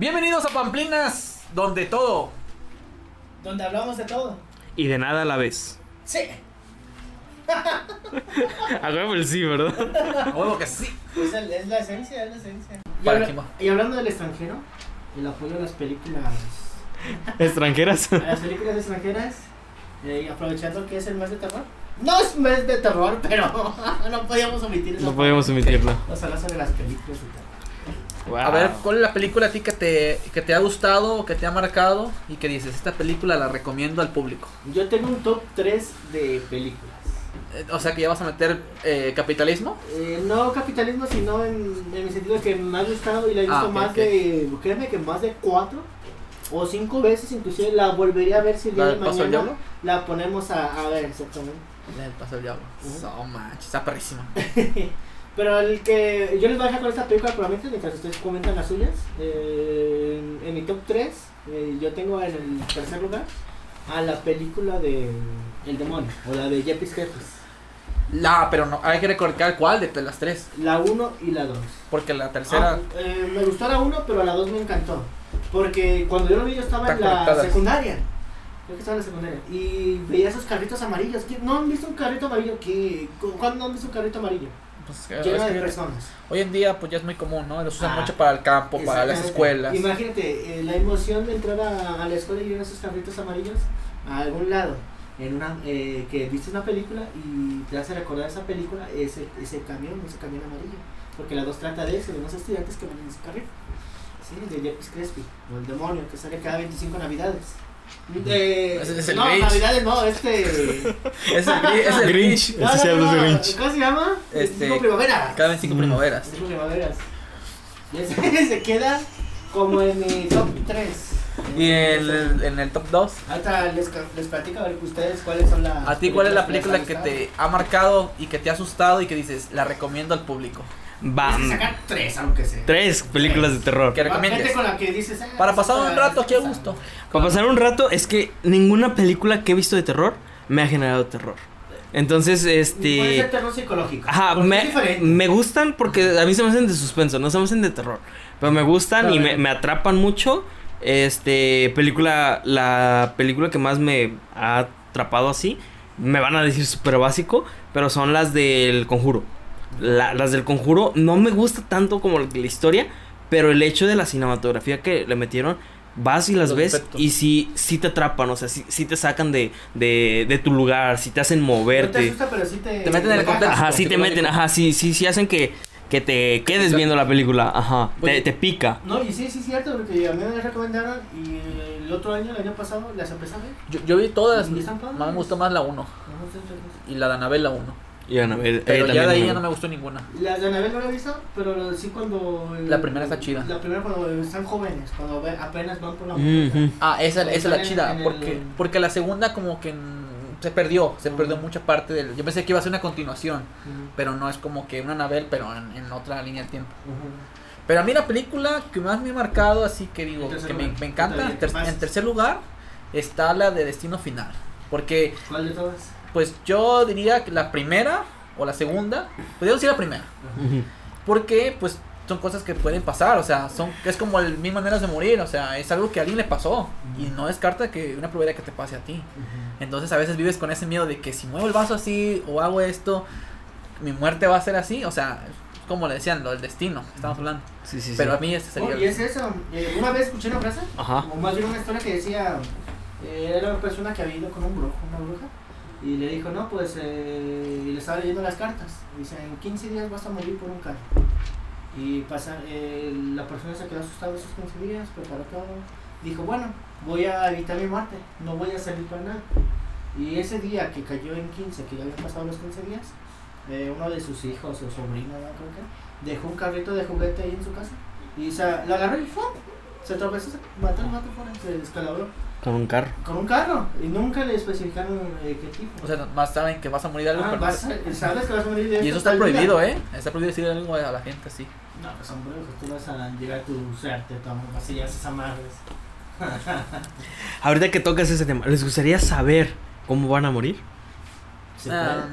Bienvenidos a Pamplinas, donde todo. Donde hablamos de todo. Y de nada a la vez. Sí. A huevo el sí, ¿verdad? A huevo que sí. Es, el- es la esencia, es la esencia. Y, Para habla- y hablando del extranjero, el apoyo a las películas, Extranjeras. a las películas extranjeras, eh, y aprovechando que es el mes de terror. No es mes de terror, pero no podíamos omitir esa No podemos omitirlo. Vamos a hablar sobre las películas de A ver, ¿cuál es la película a ti que te, que te ha gustado, que te ha marcado y que dices, esta película la recomiendo al público? Yo tengo un top 3 de películas. Eh, O sea que ya vas a meter eh, capitalismo. Eh, no capitalismo, sino en, en el sentido de que me ha gustado y la he visto Ah, ok, más ok. de, créeme que más de 4 o 5 veces, inclusive la volvería a ver si el día ¿La de mañana Diablo? la ponemos a, a ver exactamente. La del Paso del Diablo. Ujú. No manches, está perrísima. Pero el que yo les voy a dejar con esta película probablemente mientras ustedes comentan las suyas. Eh, en, en mi top 3, yo tengo en el tercer lugar a la película de El Demonio o la de Jepis Creepers. La, pero no, hay que recordar cuál de las tres. La 1 y la 2. Porque la tercera. Ah, eh, me gustó la 1, pero la 2 me encantó. Porque cuando yo lo vi, yo estaba en la secundaria. Creo que estaba en la secundaria. Y veía esos carritos amarillos. ¿Quién- ¿No han visto un carrito amarillo? ¿Qué? ¿Cu- ¿Cuándo han visto un carrito amarillo? Pues, Lleno es de que personas. hoy en día pues ya es muy común, ¿no? Los usan Ah, mucho para el campo, para las escuelas. Imagínate eh, la emoción de entrar a, a la escuela y ver esos carritos amarillos a algún lado. En una, eh, que viste una película y te hace recordar esa película, ese, ese camión, ese camión amarillo. Porque la 2 trata de eso, de unos estudiantes que van en ese carrito. Sí, de Jepis Crespi, o el demonio, que sale cada 25 navidades. De, Ese es el no, Grinch. navidades no, este... Es el, es el Grinch. no, no, hablas de no, Grinch. ¿Cómo se llama? Este, 25 primavera. Cada 25 Mm. primaveras. 25 primaveras. Y ese se queda como en mi top 3. Y en el, en el top 2. Ahorita les, les platico a ver ustedes cuáles son las. ¿A ti cuál es la película que han te ha marcado y que te ha asustado y que dices, la recomiendo al público? Sacar tres, aunque sea. Tres películas de terror. Que Va, recomiendes. vete con la que dices. ah, Para pasar un rato esa- gusto. Para pasar un rato, es que ninguna película que he visto de terror me ha generado terror. Entonces, Puede este. ser terror psicológico. Ajá, me, gustan porque a mí se me hacen de suspenso, no se me hacen de terror. Pero me gustan y me, me atrapan mucho. Este, película, la película que más me ha atrapado así, me van a decir súper básico, pero son las del conjuro. La- las del conjuro no me gusta tanto como la historia, pero el hecho de la cinematografía que le metieron, vas y las ves y sí, sí te atrapan, o sea, sí, sí te sacan de, de, de tu lugar, sí te hacen No te moverte. asusta, pero sí te. Te meten en el contexto. Ajá, sí te meten, ajá, sí, sí, sí hacen que, que te quedes viendo la película, ajá, Oye. te, te pica. No, y sí, sí, es cierto, porque a mí me recomendaron y el otro año, el año pasado, las empecé a ver. Yo, yo vi todas, más me gustó más la 1 No, sí, sí, sí. y la de Anabel la 1. Y a ver, Pero ella ya de ahí ya no me gustó ninguna. Las de Anabel no la he visto, pero sí cuando... La primera está chida. La primera cuando están jóvenes, cuando ve- apenas van por la. Ah, esa, esa es la En- chida, en el- porque, porque la segunda como que se perdió, se perdió mucha parte del... Yo pensé que iba a ser una continuación, pero no es como que una Anabel, pero en, en otra línea de tiempo. Pero a mí la película que más me ha marcado, así que digo, que me, encanta, ter- en tercer lugar está la de Destino Final. Porque, ¿Cuál de todas? Pues yo diría que la primera o la segunda, podría decir la primera. Porque, pues, son cosas que pueden pasar, o sea, son es como el mil maneras de morir, o sea, es algo que a alguien le pasó y no descarta que una probabilidad que te pase a ti. Entonces a veces vives con ese miedo de que si muevo el vaso así o hago esto, mi muerte va a ser así, o sea, como le decían, lo del destino, estamos hablando. Sí, sí, sí. Pero a mí ese sería... Oh, y es eso, eh, una vez escuché una frase, Ajá. o más bien una historia que decía, eh, era una persona que había ido con un brujo, una bruja, y le dijo, no, pues, eh, y le estaba leyendo las cartas, dice, en 15 días vas a morir por un carro. Y pasa, eh, la persona se quedó asustada esos 15 días, preparó todo, dijo, bueno, voy a evitar mi muerte, no voy a salir para nada. Y ese día que cayó en 15, que ya habían pasado los 15 días, eh, uno de sus hijos o sobrino, ¿no? creo que, dejó un carrito de juguete ahí en su casa. Y se lo agarró y ¡fum! Se tropezó, se mató el mato fuera, se descalabró. Con un carro. Con un carro. Y nunca le especificaron eh, qué tipo. O sea, más saben que vas a morir de algo, Ah, pero- vas a- sabes que vas a morir de Y eso está día. prohibido, ¿eh? Está prohibido decir algo a la gente así. No, pues son brujos, tú vas a llegar a tu suerte, toma, vas a llegar a esas amarres. Ahorita que tocas ese tema, ¿les gustaría saber cómo van a morir? Se Ah,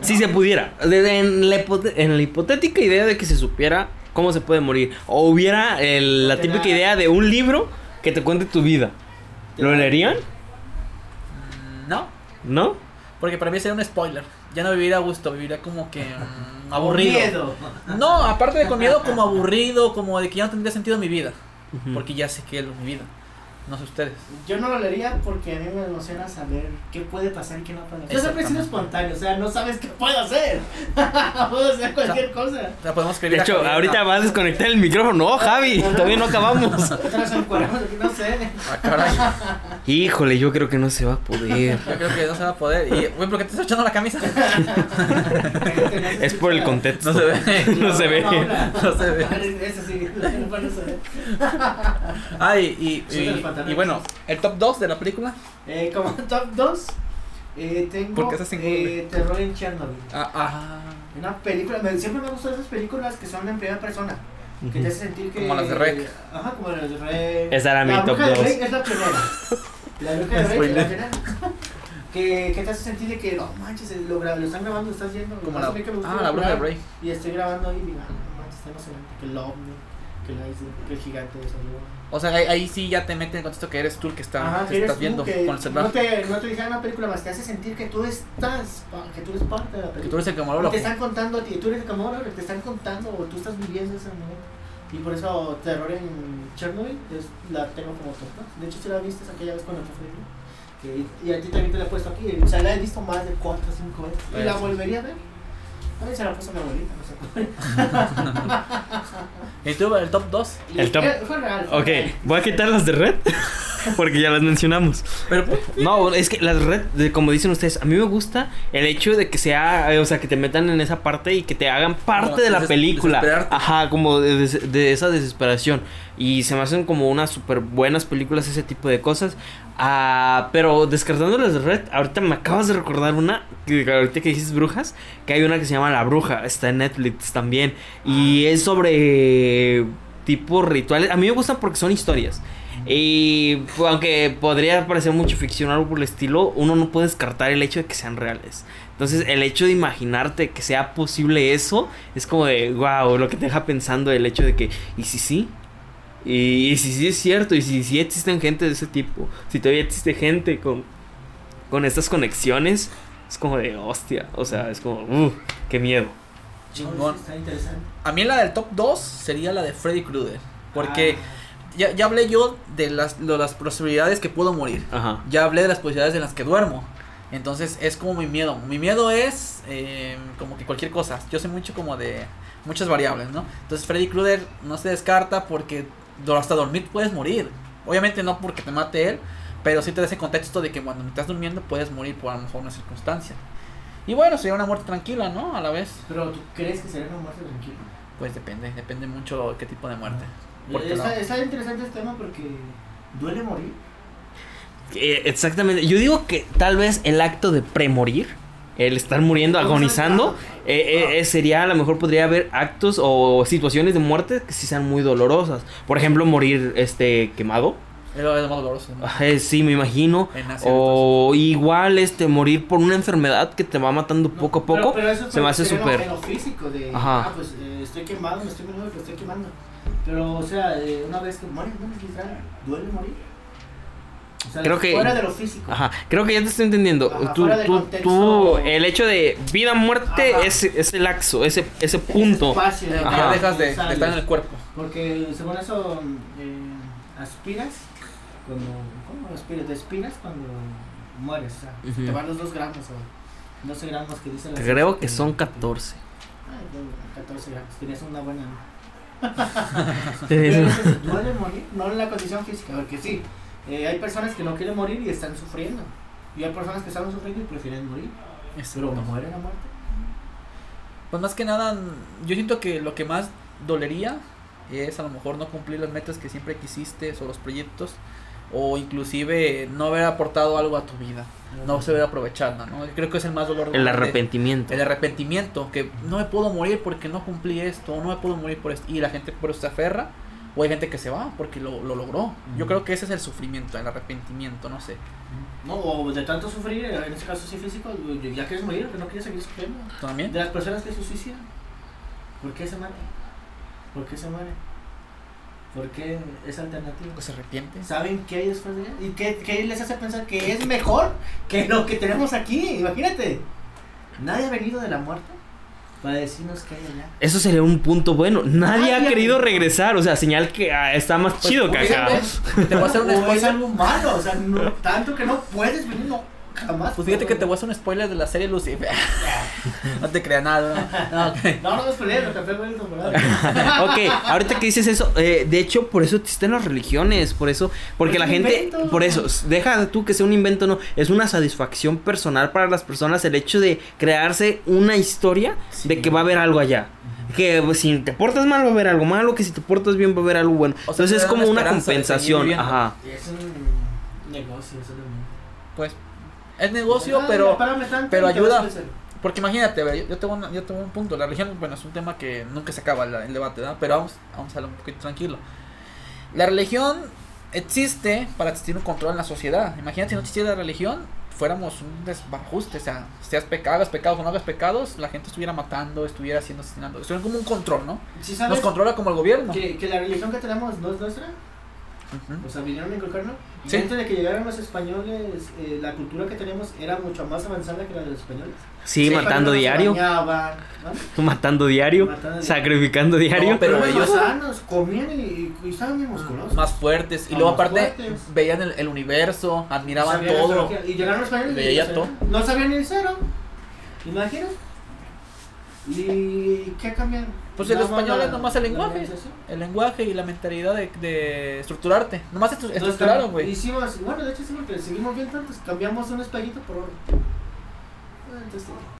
Si se pudiera. La, en la hipotética idea de que se supiera cómo se puede morir. O hubiera el- la típica idea de un libro que te cuente tu vida. ¿Lo leerían? Mm, No, ¿No? porque para mí sería un spoiler. Ya no viviría a gusto, viviría como que mm, aburrido. Miedo. No, aparte de con miedo, como aburrido, como de que ya no tendría sentido mi vida. Porque ya sé que es mi vida. No sé ustedes. Yo no lo leería porque a mí me emociona saber qué puede pasar y qué no puede pasar. Yo siempre he sido espontáneo, o sea, no sabes qué puedo hacer. puedo hacer cualquier cosa. O sea, podemos escribir De hecho, ahorita vas a desconectar el micrófono. No, Javi, todavía no acabamos. No sé. Ah, caray. Híjole, yo creo que no se va a poder. Yo creo que no se va a poder. Y, güey, ¿por qué te estás echando la camisa? Es por el contexto. No se ve. No se ve. No se ve. Eso sí, no se ve. Ah, y, y, De y- bueno, el top 2 de la película. Eh, como top 2, eh, tengo ¿Por qué estás en Google? eh, Terror en Chernobyl. Ah, ah, Una película, me- siempre me gustan esas películas que son en primera persona. Que te hace sentir que. Como las de Rec. Ajá, como las de Rec. Esa era mi la top bruja de 2. Rec es la primera. La bruja de Rec es la primera. que, que te hace sentir de que, no manches, lo, lo están grabando, lo estás viendo. como la, que me gusta ah, la bruja de Bray. Y estoy grabando ahí y digo, ah, no manches, está emocionante. Que el ovni, que el iceberg, que el gigante salió. O sea, ahí, ahí sí ya te mete en contexto que eres tú el que, está, Ajá, que que eres estás tú, viendo que con el celular. No te, no te dijeron una película más, te hace sentir que tú estás, que tú eres parte de la película. Que tú eres el camarógrafo. te están contando a ti, tú eres el camarógrafo, te están contando o tú estás viviendo ese momento. Y por eso Terror en Chernobyl es, la tengo como dos. De hecho, si la viste aquella vez cuando fui. Que, y a ti también te la he puesto aquí. O sea, la he visto más de 4 o 5 veces. Y la Eso. volvería a ver. A mí se la puso mi abuelita, no sé. ¿Y tú, el top 2? Y El top- fue- fue real, fue Ok, real. voy a quitar las de red. Porque ya las mencionamos. Pero, No, es que las red, de- como dicen ustedes, a mí me gusta el hecho de que sea, o sea, que te metan en esa parte y que te hagan parte de la película. Ajá, como de, de esa desesperación. Y se me hacen como unas súper buenas películas ese tipo de cosas. Ah, pero descartando las de red, ahorita me acabas de recordar una, que ahorita que dices brujas, que hay una que se llama La Bruja, está en Netflix también. Y es sobre tipo rituales. A mí me gustan porque son historias. Y pues, aunque podría parecer mucho ficción o algo por el estilo, uno no puede descartar el hecho de que sean reales. Entonces, el hecho de imaginarte que sea posible eso es como de wow, lo que te deja pensando el hecho de que, ¿y si sí? Y, y si sí es cierto, y si sí existen gente de ese tipo, si todavía existe gente con, con estas conexiones, es como de hostia, o sea, es como, uh, qué miedo. chingón. Está interesante. A mí la del top 2 sería la de Freddy Krueger. Porque Ah. ya, ya hablé yo de las, de las posibilidades que puedo morir. Ajá. Ya hablé de las posibilidades en las que duermo. Entonces es como mi miedo. Mi miedo es eh, como que cualquier cosa. Yo sé mucho como de muchas variables, ¿no? Entonces Freddy Krueger no se descarta porque hasta dormir puedes morir. Obviamente no porque te mate él, pero sí te da ese contexto de que cuando estás durmiendo puedes morir por a lo mejor una circunstancia. Y bueno, sería una muerte tranquila, ¿no? A la vez. Pero tú crees que sería una muerte tranquila. Pues depende, depende mucho qué tipo de muerte. Está, no. está interesante este tema porque duele morir. Eh, exactamente. Yo digo que tal vez el acto de premorir, el estar muriendo, agonizando, eh, eh, eh, sería a lo mejor podría haber actos o situaciones de muerte que sí sean muy dolorosas. Por ejemplo, morir este quemado. Es lo más doloroso. ¿no? Eh, sí, me imagino. O igual este morir por una enfermedad que te va matando No, poco a pero- poco. pero eso se me hace súper. Físico, de. Ajá. Ah, pues eh, estoy quemado, me estoy muriendo, pero estoy quemando. Pero, o sea, eh, una vez que mueres, no literal, duele morir. O sea, Creo que- Fuera de lo físico. Ajá, creo que ya te estoy entendiendo. Ajá, tú, tú, contexto. tú, el hecho de vida muerte Ajá. es ese laxo, ese, ese Ese punto. espacio Ya de- Ajá. dejas de, de estar en el cuerpo. Porque según eso, eh, aspiras cuando. ¿Cómo aspiras? Te expiras cuando mueres. O sea, se Ujú. te van los 2 gramos o 12 gramos que dice la Creo ciencia que son 14. Ay, bueno, 14 gramos. Tenías una buena. Duele morir, no en la condición física, porque sí, eh, hay personas que no quieren morir y están sufriendo. Y hay personas que están sufriendo y prefieren morir. Pero no mueren a muerte. Pues más que nada, yo siento que lo que más dolería es a lo mejor no cumplir las metas que siempre quisiste o los proyectos o inclusive no haber aportado algo a tu vida, no se haber aprovechado, ¿no? Creo que es el más dolor. El arrepentimiento. El arrepentimiento, que no me puedo morir porque no cumplí esto, o no me puedo morir por esto, y la gente por eso se aferra, o hay gente que se va porque lo, lo logró. Yo creo que ese es el sufrimiento, el arrepentimiento, no sé. No, o de tanto sufrir, en este caso sí físico, ya quieres morir, pero no quieres seguir sufriendo. ¿Tú también? De las personas que se suicidan, ¿por qué se matan? ¿Por qué se muere? ¿Por qué es alternativo? Pues se arrepiente. ¿Saben qué hay después de allá? ¿Y qué, qué les hace pensar que es mejor que lo que tenemos aquí? Imagínate. Nadie ha venido de la muerte para decirnos qué hay allá. Eso sería un punto bueno. Nadie ha querido regresar. O sea, señal que ah, está más Pues, chido que acá. Te voy a hacer un O es spoiler. algo malo, o sea, no, tanto que no puedes venir, no, jamás. Pues fíjate que te voy a hacer un spoiler de la serie Lucifer. no te creas nada. No, ok. No, no nos pelees, te pego el temporada. ok, ahorita que dices eso, eh, de hecho, por eso existen las religiones, por eso, porque la gente, invento. por eso, deja tú que sea un invento, no, es una satisfacción personal para las personas el hecho de crearse una historia de que va a haber algo allá. Que pues, si te portas mal va a haber algo malo, que si te portas bien va a haber algo bueno. O sea, Entonces es como una compensación, ajá. Es un negocio, eso también. Pues es negocio, Ah, pero pero ayuda. porque imagínate, yo, yo tengo una- yo tengo un punto, la religión, bueno, es un tema que nunca se acaba el debate, ¿verdad? Pero vamos vamos a hablar un poquito tranquilo. La religión existe para existir un control en la sociedad. Imagínate si no existiera la religión, fuéramos un desbarajuste, o sea, seas pecado, hagas pecados o no hagas pecados, la gente estuviera matando, estuviera haciendo asesinando, estuviera como un control, ¿no? ¿Sí Nos controla como el gobierno. que, que la religión que tenemos no es nuestra? Ujú. O sea, vinieron a inculcarnos. Y Sí. antes de que llegaran los españoles, eh, la cultura que tenemos era mucho más avanzada que la de los españoles. Sí, Sí, matando diario, bañaban, ¿no? matando diario, Matando diario. sacrificando diario. No, pero Eran ellos- sanos, comían y, y estaban bien musculosos. Más fuertes. Y Ah, luego aparte fuertes. veían el, el universo, admiraban todo. Y llegaron los españoles y Veía no todo. sabían- No sabían ni el cero. ¿Imaginas? ¿Y qué cambian? Pues el español la- es nomás el lenguaje. El lenguaje y la mentalidad de, de estructurarte. Nomás Entonces, estructuraron, güey. Hicimos, bueno, de hecho, sí, porque seguimos bien tantos, cambiamos un espejito por oro. Ah, entonces,